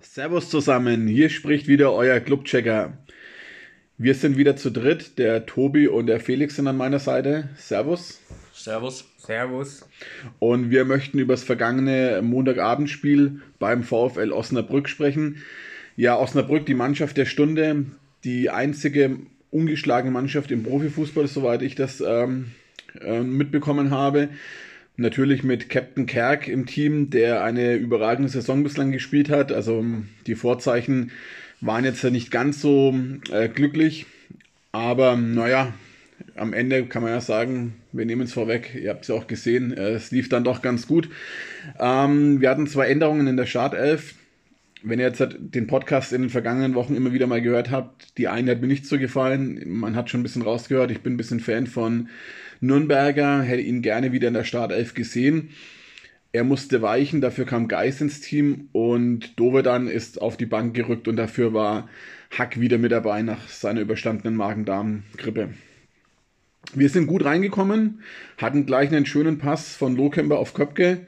Servus zusammen, hier spricht wieder euer Clubchecker. Wir sind wieder zu dritt, der Tobi und der Felix sind an meiner Seite. Servus. Servus. Servus. Und wir möchten über das vergangene Montagabendspiel beim VfL Osnabrück sprechen. Ja, Osnabrück, die Mannschaft der Stunde, die einzige ungeschlagene Mannschaft im Profifußball, soweit ich das ähm, äh, mitbekommen habe. Natürlich mit Captain Kerk im Team, der eine überragende Saison bislang gespielt hat. Also die Vorzeichen waren jetzt nicht ganz so äh, glücklich. Aber naja, am Ende kann man ja sagen, wir nehmen es vorweg. Ihr habt es ja auch gesehen, äh, es lief dann doch ganz gut. Ähm, wir hatten zwei Änderungen in der Startelf. Wenn ihr jetzt den Podcast in den vergangenen Wochen immer wieder mal gehört habt, die eine hat mir nicht so gefallen. Man hat schon ein bisschen rausgehört. Ich bin ein bisschen Fan von Nürnberger hätte ihn gerne wieder in der Startelf gesehen. Er musste weichen, dafür kam Geis ins Team und Dovedan ist auf die Bank gerückt und dafür war Hack wieder mit dabei nach seiner überstandenen Magen-Darm-Grippe. Wir sind gut reingekommen, hatten gleich einen schönen Pass von Lohkemper auf Köpke.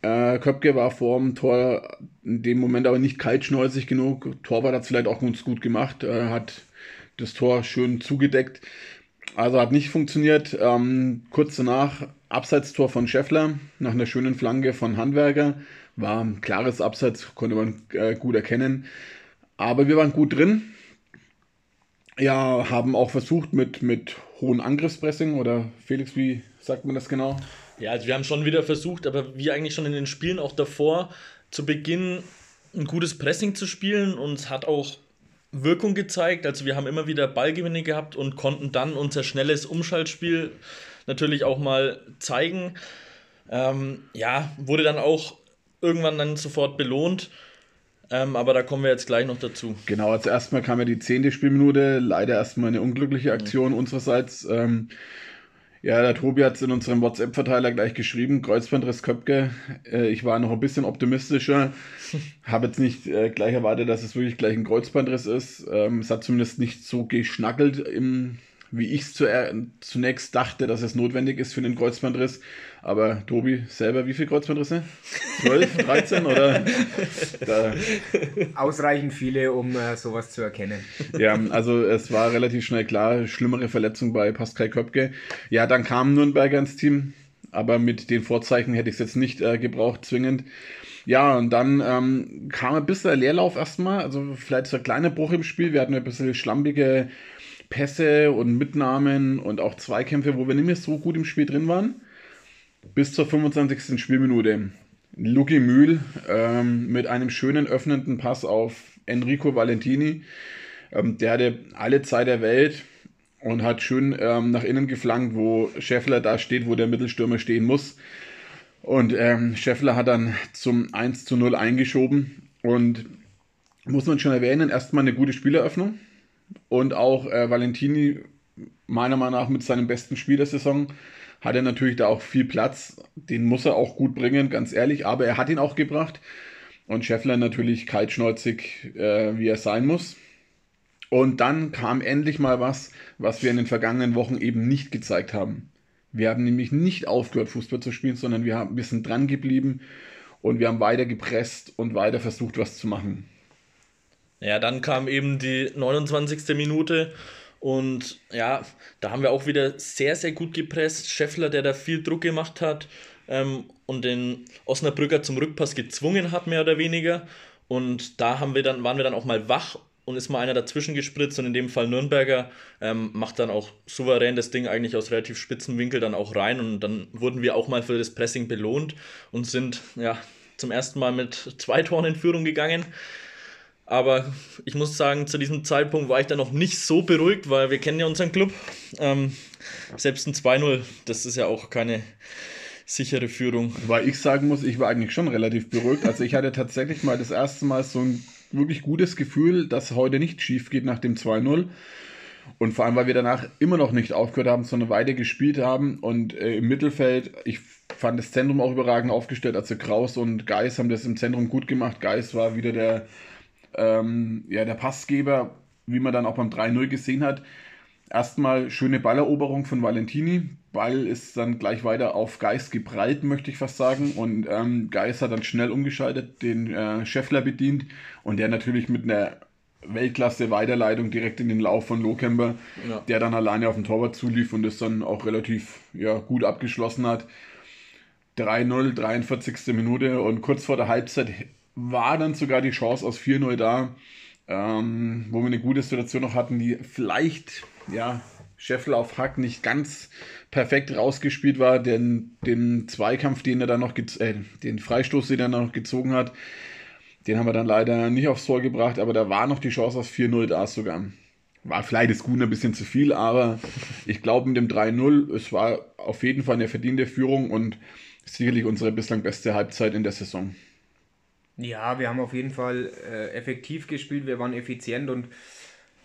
Äh, Köpke war vor dem Tor in dem Moment aber nicht kaltschnäuzig genug. Torwart hat es vielleicht auch ganz gut gemacht, äh, hat das Tor schön zugedeckt. Also hat nicht funktioniert. Ähm, kurz danach Abseitstor von Scheffler nach einer schönen Flanke von Handwerker. War ein klares Abseits, konnte man äh, gut erkennen. Aber wir waren gut drin. Ja, haben auch versucht mit, mit hohen Angriffspressing oder Felix, wie sagt man das genau? Ja, also wir haben schon wieder versucht, aber wie eigentlich schon in den Spielen auch davor, zu Beginn ein gutes Pressing zu spielen und es hat auch Wirkung gezeigt. Also wir haben immer wieder Ballgewinne gehabt und konnten dann unser schnelles Umschaltspiel natürlich auch mal zeigen. Ähm, ja, wurde dann auch irgendwann dann sofort belohnt. Ähm, aber da kommen wir jetzt gleich noch dazu. Genau, also erstmal kam ja die zehnte Spielminute, leider erstmal eine unglückliche Aktion mhm. unsererseits. Ähm, ja, der Tobi hat es in unserem WhatsApp-Verteiler gleich geschrieben, Kreuzbandriss Köpke. Äh, ich war noch ein bisschen optimistischer, habe jetzt nicht äh, gleich erwartet, dass es wirklich gleich ein Kreuzbandriss ist. Ähm, es hat zumindest nicht so geschnackelt im wie ich es zu, zunächst dachte, dass es notwendig ist für den Kreuzbandriss. Aber Tobi selber, wie viele Kreuzbandrisse? 12, 13 oder? Da. Ausreichend viele, um äh, sowas zu erkennen. Ja, also es war relativ schnell klar, schlimmere Verletzung bei Pascal Köpke. Ja, dann kam Nürnberger ins Team, aber mit den Vorzeichen hätte ich es jetzt nicht äh, gebraucht, zwingend. Ja, und dann ähm, kam ein bisschen Leerlauf erstmal, also vielleicht so ein kleiner Bruch im Spiel. Wir hatten ein bisschen schlampige Pässe und Mitnahmen und auch Zweikämpfe, wo wir nicht mehr so gut im Spiel drin waren. Bis zur 25. Spielminute. Luki Mühl ähm, mit einem schönen öffnenden Pass auf Enrico Valentini. Ähm, der hatte alle Zeit der Welt und hat schön ähm, nach innen geflankt, wo Scheffler da steht, wo der Mittelstürmer stehen muss. Und ähm, Scheffler hat dann zum 1 zu 0 eingeschoben. Und muss man schon erwähnen, erstmal eine gute Spieleröffnung. Und auch äh, Valentini, meiner Meinung nach, mit seinem besten Spiel der Saison, hat er natürlich da auch viel Platz. Den muss er auch gut bringen, ganz ehrlich. Aber er hat ihn auch gebracht. Und Scheffler natürlich kaltschnäuzig, äh, wie er sein muss. Und dann kam endlich mal was, was wir in den vergangenen Wochen eben nicht gezeigt haben. Wir haben nämlich nicht aufgehört, Fußball zu spielen, sondern wir, haben, wir sind dran geblieben und wir haben weiter gepresst und weiter versucht, was zu machen. Ja, dann kam eben die 29. Minute und ja, da haben wir auch wieder sehr, sehr gut gepresst. Scheffler, der da viel Druck gemacht hat ähm, und den Osnabrücker zum Rückpass gezwungen hat, mehr oder weniger. Und da haben wir dann, waren wir dann auch mal wach und ist mal einer dazwischen gespritzt und in dem Fall Nürnberger ähm, macht dann auch souverän das Ding eigentlich aus relativ spitzen Winkel dann auch rein und dann wurden wir auch mal für das Pressing belohnt und sind ja zum ersten Mal mit zwei Toren in Führung gegangen. Aber ich muss sagen, zu diesem Zeitpunkt war ich da noch nicht so beruhigt, weil wir kennen ja unseren Club. Ähm, selbst ein 2-0, das ist ja auch keine sichere Führung. Weil ich sagen muss, ich war eigentlich schon relativ beruhigt. Also ich hatte tatsächlich mal das erste Mal so ein wirklich gutes Gefühl, dass heute nicht schief geht nach dem 2-0. Und vor allem, weil wir danach immer noch nicht aufgehört haben, sondern weiter gespielt haben. Und äh, im Mittelfeld, ich fand das Zentrum auch überragend aufgestellt. Also Kraus und Geis haben das im Zentrum gut gemacht. Geis war wieder der ähm, ja, der Passgeber, wie man dann auch beim 3-0 gesehen hat. Erstmal schöne Balleroberung von Valentini, Ball ist dann gleich weiter auf Geis geprallt, möchte ich fast sagen. Und ähm, Geis hat dann schnell umgeschaltet, den äh, Scheffler bedient und der natürlich mit einer Weltklasse Weiterleitung direkt in den Lauf von Lohkemper, ja. der dann alleine auf den Torwart zulief und das dann auch relativ ja, gut abgeschlossen hat. 3-0, 43. Minute und kurz vor der Halbzeit war dann sogar die Chance aus 4-0 da, ähm, wo wir eine gute Situation noch hatten, die vielleicht, ja, Scheffel auf Hack nicht ganz perfekt rausgespielt war, denn den Zweikampf, den er dann noch, äh, den Freistoß, den er noch gezogen hat, den haben wir dann leider nicht aufs Tor gebracht, aber da war noch die Chance aus 4-0 da sogar. War vielleicht das Gute ein bisschen zu viel, aber ich glaube mit dem 3-0, es war auf jeden Fall eine verdiente Führung und sicherlich unsere bislang beste Halbzeit in der Saison. Ja, wir haben auf jeden Fall äh, effektiv gespielt, wir waren effizient und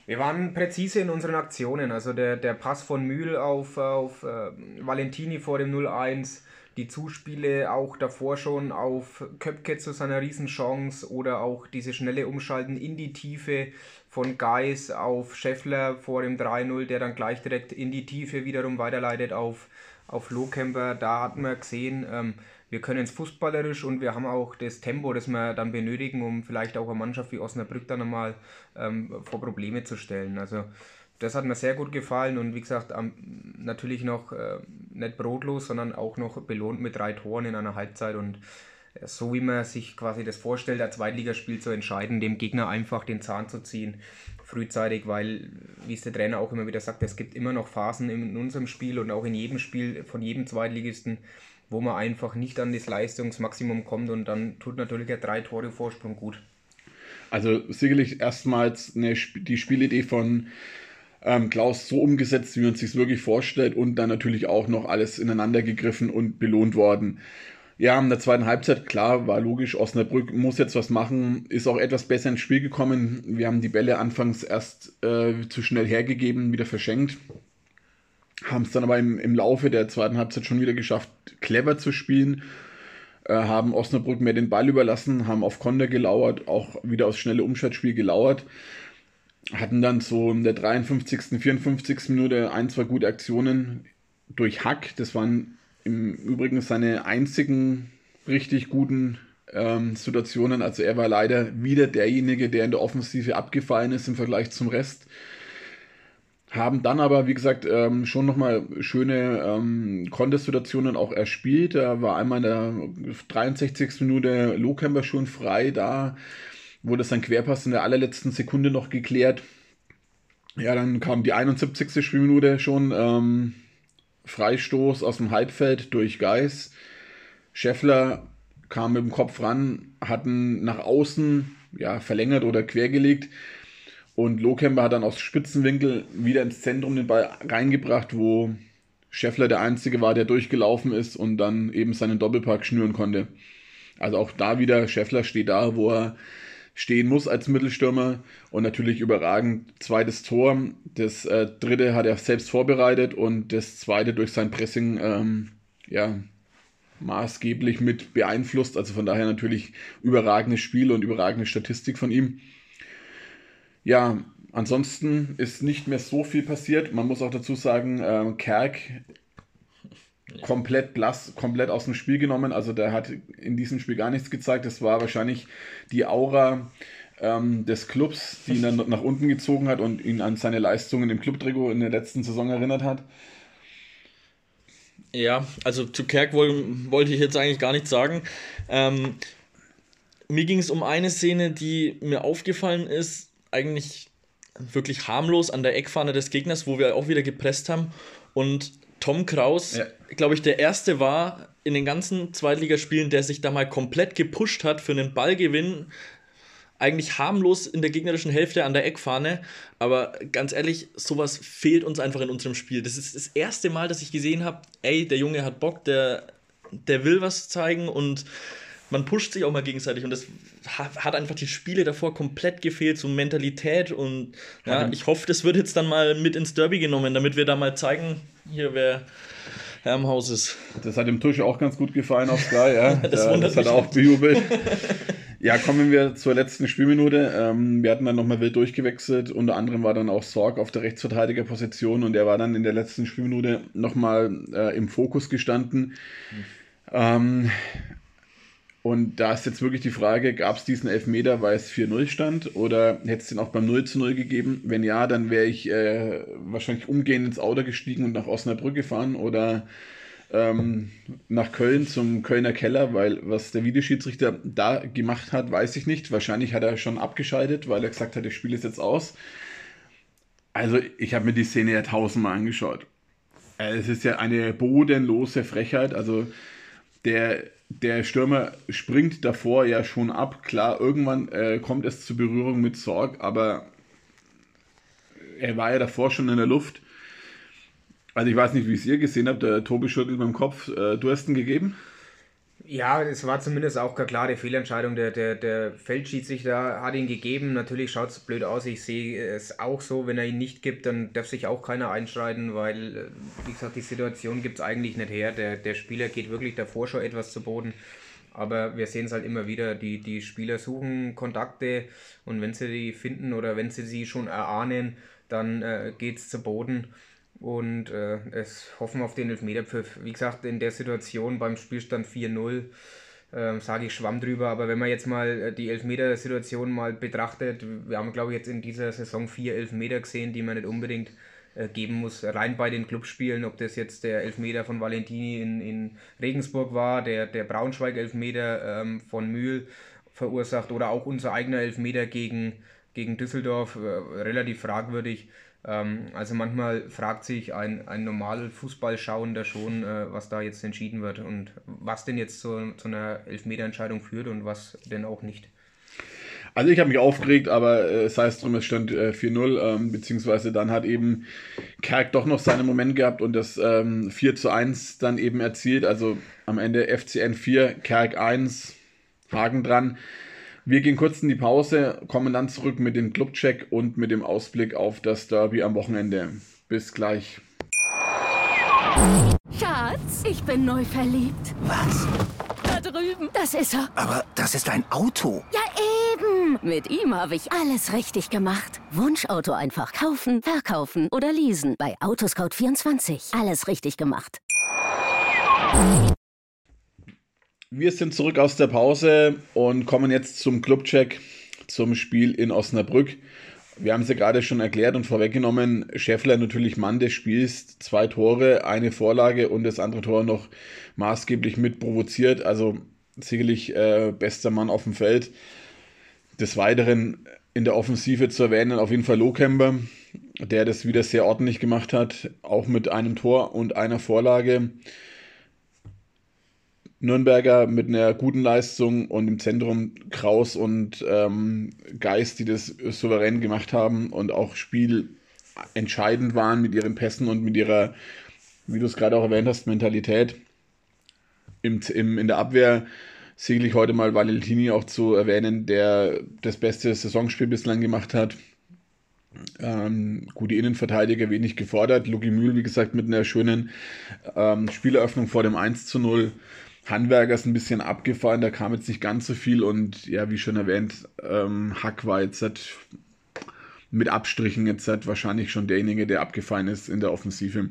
wir waren präzise in unseren Aktionen. Also der, der Pass von Mühl auf, auf äh, Valentini vor dem 0-1, die Zuspiele auch davor schon auf Köpke zu seiner Riesenchance oder auch diese schnelle Umschalten in die Tiefe von Geis auf Scheffler vor dem 3-0, der dann gleich direkt in die Tiefe wiederum weiterleitet auf, auf Lohkemper. Da hat man gesehen, ähm, wir können es fußballerisch und wir haben auch das Tempo, das wir dann benötigen, um vielleicht auch eine Mannschaft wie Osnabrück dann einmal ähm, vor Probleme zu stellen. Also das hat mir sehr gut gefallen und wie gesagt, natürlich noch äh, nicht brotlos, sondern auch noch belohnt mit drei Toren in einer Halbzeit und äh, so wie man sich quasi das vorstellt, ein Zweitligaspiel zu entscheiden, dem Gegner einfach den Zahn zu ziehen, frühzeitig, weil, wie es der Trainer auch immer wieder sagt, es gibt immer noch Phasen in unserem Spiel und auch in jedem Spiel von jedem Zweitligisten, wo man einfach nicht an das Leistungsmaximum kommt und dann tut natürlich der drei Tore Vorsprung gut. Also sicherlich erstmals eine, die Spielidee von ähm, Klaus so umgesetzt, wie man sich wirklich vorstellt und dann natürlich auch noch alles ineinander gegriffen und belohnt worden. Ja, in der zweiten Halbzeit, klar, war logisch, Osnabrück muss jetzt was machen, ist auch etwas besser ins Spiel gekommen. Wir haben die Bälle anfangs erst äh, zu schnell hergegeben, wieder verschenkt haben es dann aber im, im Laufe der zweiten Halbzeit schon wieder geschafft, clever zu spielen. Äh, haben Osnabrück mehr den Ball überlassen, haben auf Konter gelauert, auch wieder aufs schnelle Umschaltspiel gelauert. Hatten dann so in der 53., 54. Minute ein, zwei gute Aktionen durch Hack. Das waren im Übrigen seine einzigen richtig guten ähm, Situationen. Also er war leider wieder derjenige, der in der Offensive abgefallen ist im Vergleich zum Rest haben dann aber, wie gesagt, ähm, schon nochmal schöne ähm, Contest-Situationen auch erspielt. Da war einmal in der 63. Minute Lohkämper schon frei, da wurde sein Querpass in der allerletzten Sekunde noch geklärt. Ja, dann kam die 71. Minute schon ähm, Freistoß aus dem Halbfeld durch Geis. Scheffler kam mit dem Kopf ran, hatten nach außen ja, verlängert oder quergelegt. Und Lohkemper hat dann aus Spitzenwinkel wieder ins Zentrum den Ball reingebracht, wo Scheffler der Einzige war, der durchgelaufen ist und dann eben seinen Doppelpark schnüren konnte. Also auch da wieder, Scheffler steht da, wo er stehen muss als Mittelstürmer und natürlich überragend zweites Tor. Das äh, dritte hat er selbst vorbereitet und das zweite durch sein Pressing ähm, ja, maßgeblich mit beeinflusst. Also von daher natürlich überragendes Spiel und überragende Statistik von ihm. Ja, ansonsten ist nicht mehr so viel passiert. Man muss auch dazu sagen, äh, Kerk komplett blass, komplett aus dem Spiel genommen. Also der hat in diesem Spiel gar nichts gezeigt. Das war wahrscheinlich die Aura ähm, des Clubs, die ihn dann nach unten gezogen hat und ihn an seine Leistungen im Clubtrikot in der letzten Saison erinnert hat. Ja, also zu Kerk woll, wollte ich jetzt eigentlich gar nichts sagen. Ähm, mir ging es um eine Szene, die mir aufgefallen ist eigentlich wirklich harmlos an der Eckfahne des Gegners, wo wir auch wieder gepresst haben. Und Tom Kraus, ja. glaube ich, der erste war in den ganzen Zweitligaspielen, der sich da mal komplett gepusht hat für einen Ballgewinn. Eigentlich harmlos in der gegnerischen Hälfte an der Eckfahne. Aber ganz ehrlich, sowas fehlt uns einfach in unserem Spiel. Das ist das erste Mal, dass ich gesehen habe, ey, der Junge hat Bock, der, der will was zeigen und man pusht sich auch mal gegenseitig und das hat einfach die Spiele davor komplett gefehlt, so Mentalität und ja, ich hoffe, das wird jetzt dann mal mit ins Derby genommen, damit wir da mal zeigen, hier wer Herr im Haus ist. Das hat dem Tusch auch ganz gut gefallen auf Sky, ja. das, das hat er auch bejubelt. Ja, kommen wir zur letzten Spielminute. Ähm, wir hatten dann nochmal wild durchgewechselt. Unter anderem war dann auch Sorg auf der Rechtsverteidigerposition und er war dann in der letzten Spielminute nochmal äh, im Fokus gestanden. Mhm. Ähm, und da ist jetzt wirklich die Frage, gab es diesen Elfmeter, weil es 4-0 stand oder hätte es den auch beim 0 0 gegeben? Wenn ja, dann wäre ich äh, wahrscheinlich umgehend ins Auto gestiegen und nach Osnabrück gefahren oder ähm, nach Köln zum Kölner Keller, weil was der Videoschiedsrichter da gemacht hat, weiß ich nicht. Wahrscheinlich hat er schon abgeschaltet, weil er gesagt hat, das Spiel ist jetzt aus. Also ich habe mir die Szene ja tausendmal angeschaut. Äh, es ist ja eine bodenlose Frechheit. Also der, der Stürmer springt davor ja schon ab. Klar, irgendwann äh, kommt es zur Berührung mit Sorg, aber er war ja davor schon in der Luft. Also ich weiß nicht, wie es ihr gesehen habt. Der Tobi schüttelt mit dem Kopf. Äh, du hast ihn gegeben? Ja, es war zumindest auch keine klare Fehlentscheidung. Der, der, der Feldschiedsrichter hat ihn gegeben. Natürlich schaut es blöd aus. Ich sehe es auch so. Wenn er ihn nicht gibt, dann darf sich auch keiner einschreiten, weil, äh, wie gesagt, die Situation gibt es eigentlich nicht her. Der, der Spieler geht wirklich davor schon etwas zu Boden. Aber wir sehen es halt immer wieder, die, die Spieler suchen Kontakte und wenn sie die finden oder wenn sie sie schon erahnen, dann äh, geht es zu Boden und äh, es hoffen auf den Elfmeterpfiff. Wie gesagt, in der Situation beim Spielstand 4-0 äh, sage ich Schwamm drüber, aber wenn man jetzt mal äh, die Elfmeter-Situation mal betrachtet, wir haben glaube ich jetzt in dieser Saison vier Elfmeter gesehen, die man nicht unbedingt äh, geben muss, rein bei den Clubspielen, ob das jetzt der Elfmeter von Valentini in, in Regensburg war, der, der Braunschweig-Elfmeter ähm, von Mühl verursacht oder auch unser eigener Elfmeter gegen, gegen Düsseldorf, äh, relativ fragwürdig. Ähm, also manchmal fragt sich ein, ein normal Fußballschauender schon, äh, was da jetzt entschieden wird und was denn jetzt zu, zu einer Elfmeterentscheidung führt und was denn auch nicht. Also ich habe mich aufgeregt, aber äh, sei es drum, es stand äh, 4-0, ähm, beziehungsweise dann hat eben Kerk doch noch seinen Moment gehabt und das ähm, 4 zu 1 dann eben erzielt. Also am Ende FCN 4, Kerk 1, Haken dran. Wir gehen kurz in die Pause, kommen dann zurück mit dem Clubcheck und mit dem Ausblick auf das Derby am Wochenende. Bis gleich. Schatz, ich bin neu verliebt. Was? Da drüben. Das ist er. Aber das ist ein Auto. Ja, eben. Mit ihm habe ich alles richtig gemacht. Wunschauto einfach kaufen, verkaufen oder leasen. Bei Autoscout24. Alles richtig gemacht. Wir sind zurück aus der Pause und kommen jetzt zum Clubcheck zum Spiel in Osnabrück. Wir haben es ja gerade schon erklärt und vorweggenommen. Scheffler natürlich Mann des Spiels, zwei Tore, eine Vorlage und das andere Tor noch maßgeblich mit provoziert. Also sicherlich äh, bester Mann auf dem Feld. Des Weiteren in der Offensive zu erwähnen auf jeden Fall Lohkemper, der das wieder sehr ordentlich gemacht hat, auch mit einem Tor und einer Vorlage. Nürnberger mit einer guten Leistung und im Zentrum Kraus und ähm, Geist, die das souverän gemacht haben und auch Spiel entscheidend waren mit ihren Pässen und mit ihrer, wie du es gerade auch erwähnt hast, Mentalität. Im, im, in der Abwehr sicherlich heute mal Valentini auch zu erwähnen, der das beste Saisonspiel bislang gemacht hat. Ähm, gute Innenverteidiger wenig gefordert. Luki Mühl, wie gesagt, mit einer schönen ähm, Spieleröffnung vor dem 1 zu 0. Handwerker ist ein bisschen abgefallen, da kam jetzt nicht ganz so viel und ja, wie schon erwähnt, ähm, Hack war jetzt mit Abstrichen jetzt wahrscheinlich schon derjenige, der abgefallen ist in der Offensive.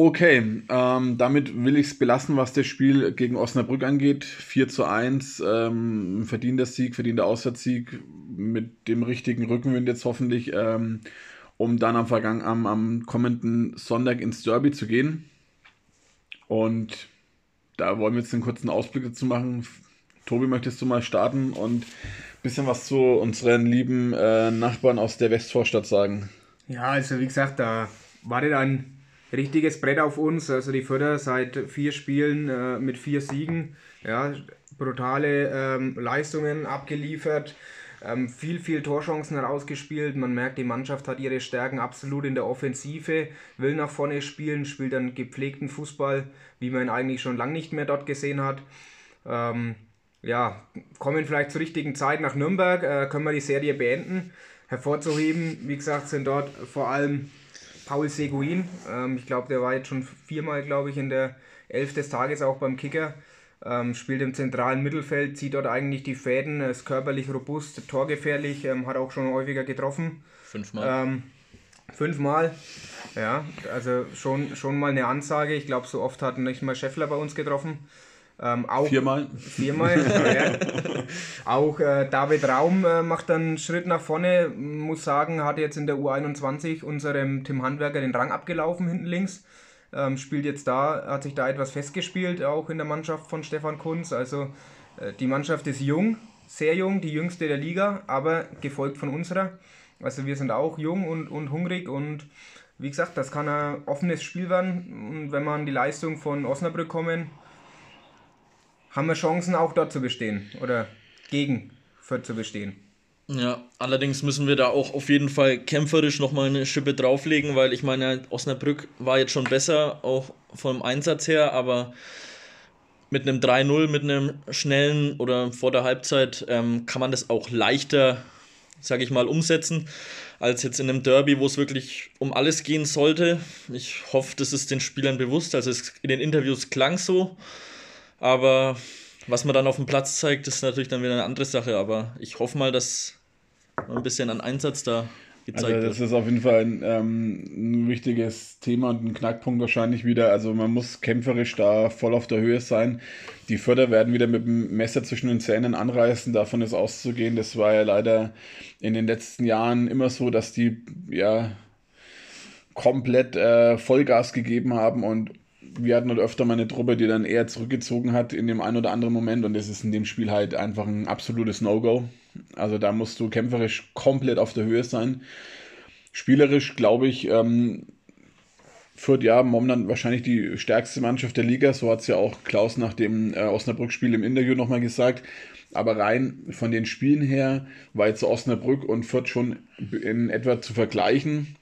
Okay, ähm, damit will ich es belassen, was das Spiel gegen Osnabrück angeht. 4 zu 1, ähm, verdienter Sieg, verdienter Auswärtssieg mit dem richtigen Rückenwind jetzt hoffentlich, ähm, um dann am, Vergang am, am kommenden Sonntag ins Derby zu gehen. Und da wollen wir jetzt einen kurzen Ausblick dazu machen. Tobi, möchtest du mal starten und ein bisschen was zu unseren lieben äh, Nachbarn aus der Westvorstadt sagen? Ja, also wie gesagt, da wartet ein richtiges Brett auf uns. Also die Förder seit vier Spielen äh, mit vier Siegen. Ja, brutale ähm, Leistungen abgeliefert. Ähm, viel, viel Torchancen herausgespielt. Man merkt, die Mannschaft hat ihre Stärken absolut in der Offensive, will nach vorne spielen, spielt dann gepflegten Fußball, wie man ihn eigentlich schon lange nicht mehr dort gesehen hat. Ähm, ja, kommen vielleicht zur richtigen Zeit nach Nürnberg, äh, können wir die Serie beenden. Hervorzuheben, wie gesagt, sind dort vor allem Paul Seguin. Ähm, ich glaube, der war jetzt schon viermal, glaube ich, in der Elf des Tages auch beim Kicker. Ähm, spielt im zentralen Mittelfeld, zieht dort eigentlich die Fäden, ist körperlich robust, torgefährlich, ähm, hat auch schon häufiger getroffen. Fünfmal. Ähm, fünfmal, ja, also schon, schon mal eine Ansage. Ich glaube, so oft hat nicht mal Scheffler bei uns getroffen. Ähm, auch, Viermal. Viermal, ja. Auch äh, David Raum äh, macht einen Schritt nach vorne, muss sagen, hat jetzt in der U21 unserem Tim Handwerker den Rang abgelaufen hinten links. Ähm, spielt jetzt da, hat sich da etwas festgespielt, auch in der Mannschaft von Stefan Kunz. Also äh, die Mannschaft ist jung, sehr jung, die jüngste der Liga, aber gefolgt von unserer. Also wir sind auch jung und, und hungrig und wie gesagt, das kann ein offenes Spiel werden. Und wenn wir an die Leistung von Osnabrück kommen, haben wir Chancen auch dort zu bestehen oder gegen Fürth zu bestehen. Ja, allerdings müssen wir da auch auf jeden Fall kämpferisch nochmal eine Schippe drauflegen, weil ich meine, Osnabrück war jetzt schon besser, auch vom Einsatz her, aber mit einem 3-0, mit einem schnellen oder vor der Halbzeit ähm, kann man das auch leichter, sage ich mal, umsetzen, als jetzt in einem Derby, wo es wirklich um alles gehen sollte. Ich hoffe, das ist den Spielern bewusst, also es in den Interviews klang so, aber was man dann auf dem Platz zeigt, ist natürlich dann wieder eine andere Sache, aber ich hoffe mal, dass ein bisschen an Einsatz da gezeigt also das wird. ist auf jeden Fall ein, ähm, ein wichtiges Thema und ein Knackpunkt wahrscheinlich wieder. Also man muss kämpferisch da voll auf der Höhe sein. Die Förder werden wieder mit dem Messer zwischen den Zähnen anreißen, davon ist auszugehen. Das war ja leider in den letzten Jahren immer so, dass die ja komplett äh, Vollgas gegeben haben und wir hatten halt öfter mal eine Truppe, die dann eher zurückgezogen hat in dem einen oder anderen Moment und das ist in dem Spiel halt einfach ein absolutes No-Go. Also da musst du kämpferisch komplett auf der Höhe sein. Spielerisch glaube ich, ähm, Fürth ja momentan wahrscheinlich die stärkste Mannschaft der Liga, so hat es ja auch Klaus nach dem äh, Osnabrück-Spiel im Interview nochmal gesagt. Aber rein von den Spielen her war jetzt Osnabrück und Fürth schon in etwa zu vergleichen.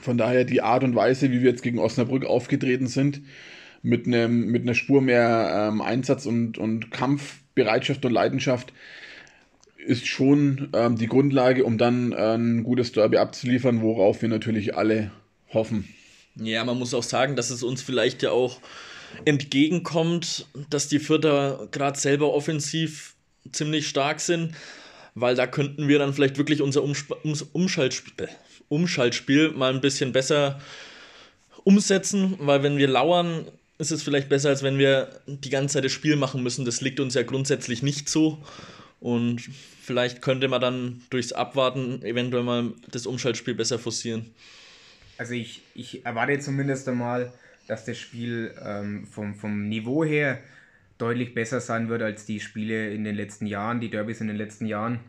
Von daher die Art und Weise, wie wir jetzt gegen Osnabrück aufgetreten sind, mit, einem, mit einer Spur mehr ähm, Einsatz und, und Kampfbereitschaft und Leidenschaft, ist schon ähm, die Grundlage, um dann äh, ein gutes Derby abzuliefern, worauf wir natürlich alle hoffen. Ja, man muss auch sagen, dass es uns vielleicht ja auch entgegenkommt, dass die Vierter gerade selber offensiv ziemlich stark sind, weil da könnten wir dann vielleicht wirklich unser Umsp Ums Umschaltspiel, Umschaltspiel mal ein bisschen besser umsetzen, weil wenn wir lauern, ist es vielleicht besser, als wenn wir die ganze Zeit das Spiel machen müssen. Das liegt uns ja grundsätzlich nicht so. Und vielleicht könnte man dann durchs Abwarten eventuell mal das Umschaltspiel besser forcieren. Also ich, ich erwarte zumindest einmal, dass das Spiel ähm, vom, vom Niveau her deutlich besser sein wird als die Spiele in den letzten Jahren, die Derbys in den letzten Jahren.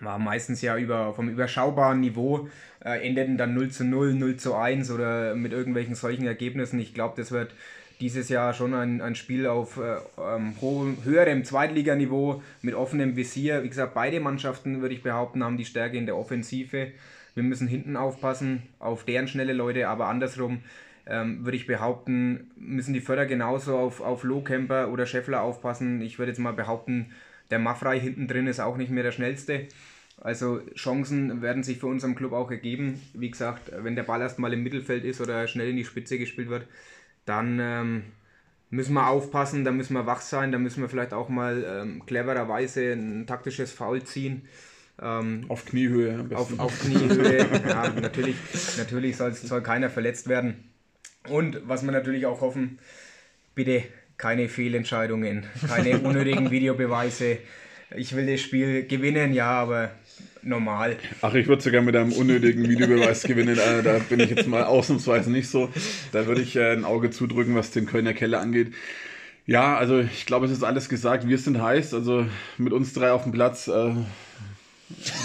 War meistens ja über, vom überschaubaren Niveau, äh, endeten dann 0 zu 0, 0 zu 1 oder mit irgendwelchen solchen Ergebnissen. Ich glaube, das wird dieses Jahr schon ein, ein Spiel auf äh, ähm, hohem, höherem Zweitliganiveau mit offenem Visier. Wie gesagt, beide Mannschaften, würde ich behaupten, haben die Stärke in der Offensive. Wir müssen hinten aufpassen auf deren schnelle Leute, aber andersrum ähm, würde ich behaupten, müssen die Förder genauso auf, auf Lohkemper oder Scheffler aufpassen. Ich würde jetzt mal behaupten, der Maffrey hinten drin ist auch nicht mehr der schnellste. Also Chancen werden sich für unseren Club auch ergeben. Wie gesagt, wenn der Ball erstmal im Mittelfeld ist oder schnell in die Spitze gespielt wird, dann ähm, müssen wir aufpassen, da müssen wir wach sein, da müssen wir vielleicht auch mal ähm, clevererweise ein taktisches Foul ziehen. Ähm, auf Kniehöhe. Auf, auf Kniehöhe. ja, natürlich, natürlich soll, soll keiner verletzt werden. Und was wir natürlich auch hoffen, bitte keine Fehlentscheidungen, keine unnötigen Videobeweise. Ich will das Spiel gewinnen, ja, aber normal. Ach, ich würde sogar mit einem unnötigen Videobeweis gewinnen. Äh, da bin ich jetzt mal ausnahmsweise nicht so. Da würde ich äh, ein Auge zudrücken, was den Kölner Keller angeht. Ja, also ich glaube, es ist alles gesagt. Wir sind heiß. Also mit uns drei auf dem Platz. Äh,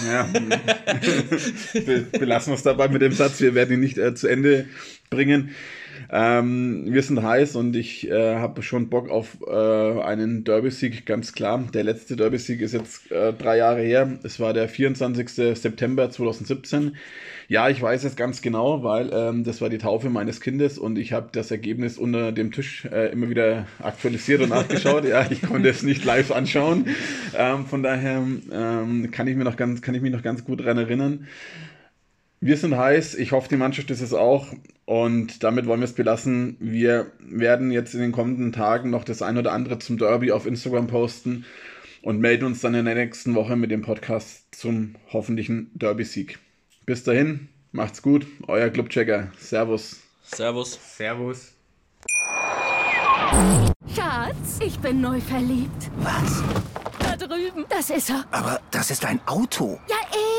ja, belassen wir es dabei mit dem Satz. Wir werden ihn nicht äh, zu Ende bringen. Ähm, wir sind heiß und ich äh, habe schon Bock auf äh, einen Derby-Sieg, ganz klar. Der letzte Derby-Sieg ist jetzt äh, drei Jahre her. Es war der 24. September 2017. Ja, ich weiß es ganz genau, weil ähm, das war die Taufe meines Kindes und ich habe das Ergebnis unter dem Tisch äh, immer wieder aktualisiert und nachgeschaut. ja, ich konnte es nicht live anschauen. Ähm, von daher ähm, kann ich mir noch ganz, kann ich mich noch ganz gut daran erinnern. Wir sind heiß. Ich hoffe, die Mannschaft ist es auch. Und damit wollen wir es belassen. Wir werden jetzt in den kommenden Tagen noch das ein oder andere zum Derby auf Instagram posten und melden uns dann in der nächsten Woche mit dem Podcast zum hoffentlichen Derby-Sieg. Bis dahin, macht's gut. Euer Clubchecker. Servus. Servus. Servus. Schatz, ich bin neu verliebt. Was? Da drüben. Das ist er. Aber das ist ein Auto. Ja,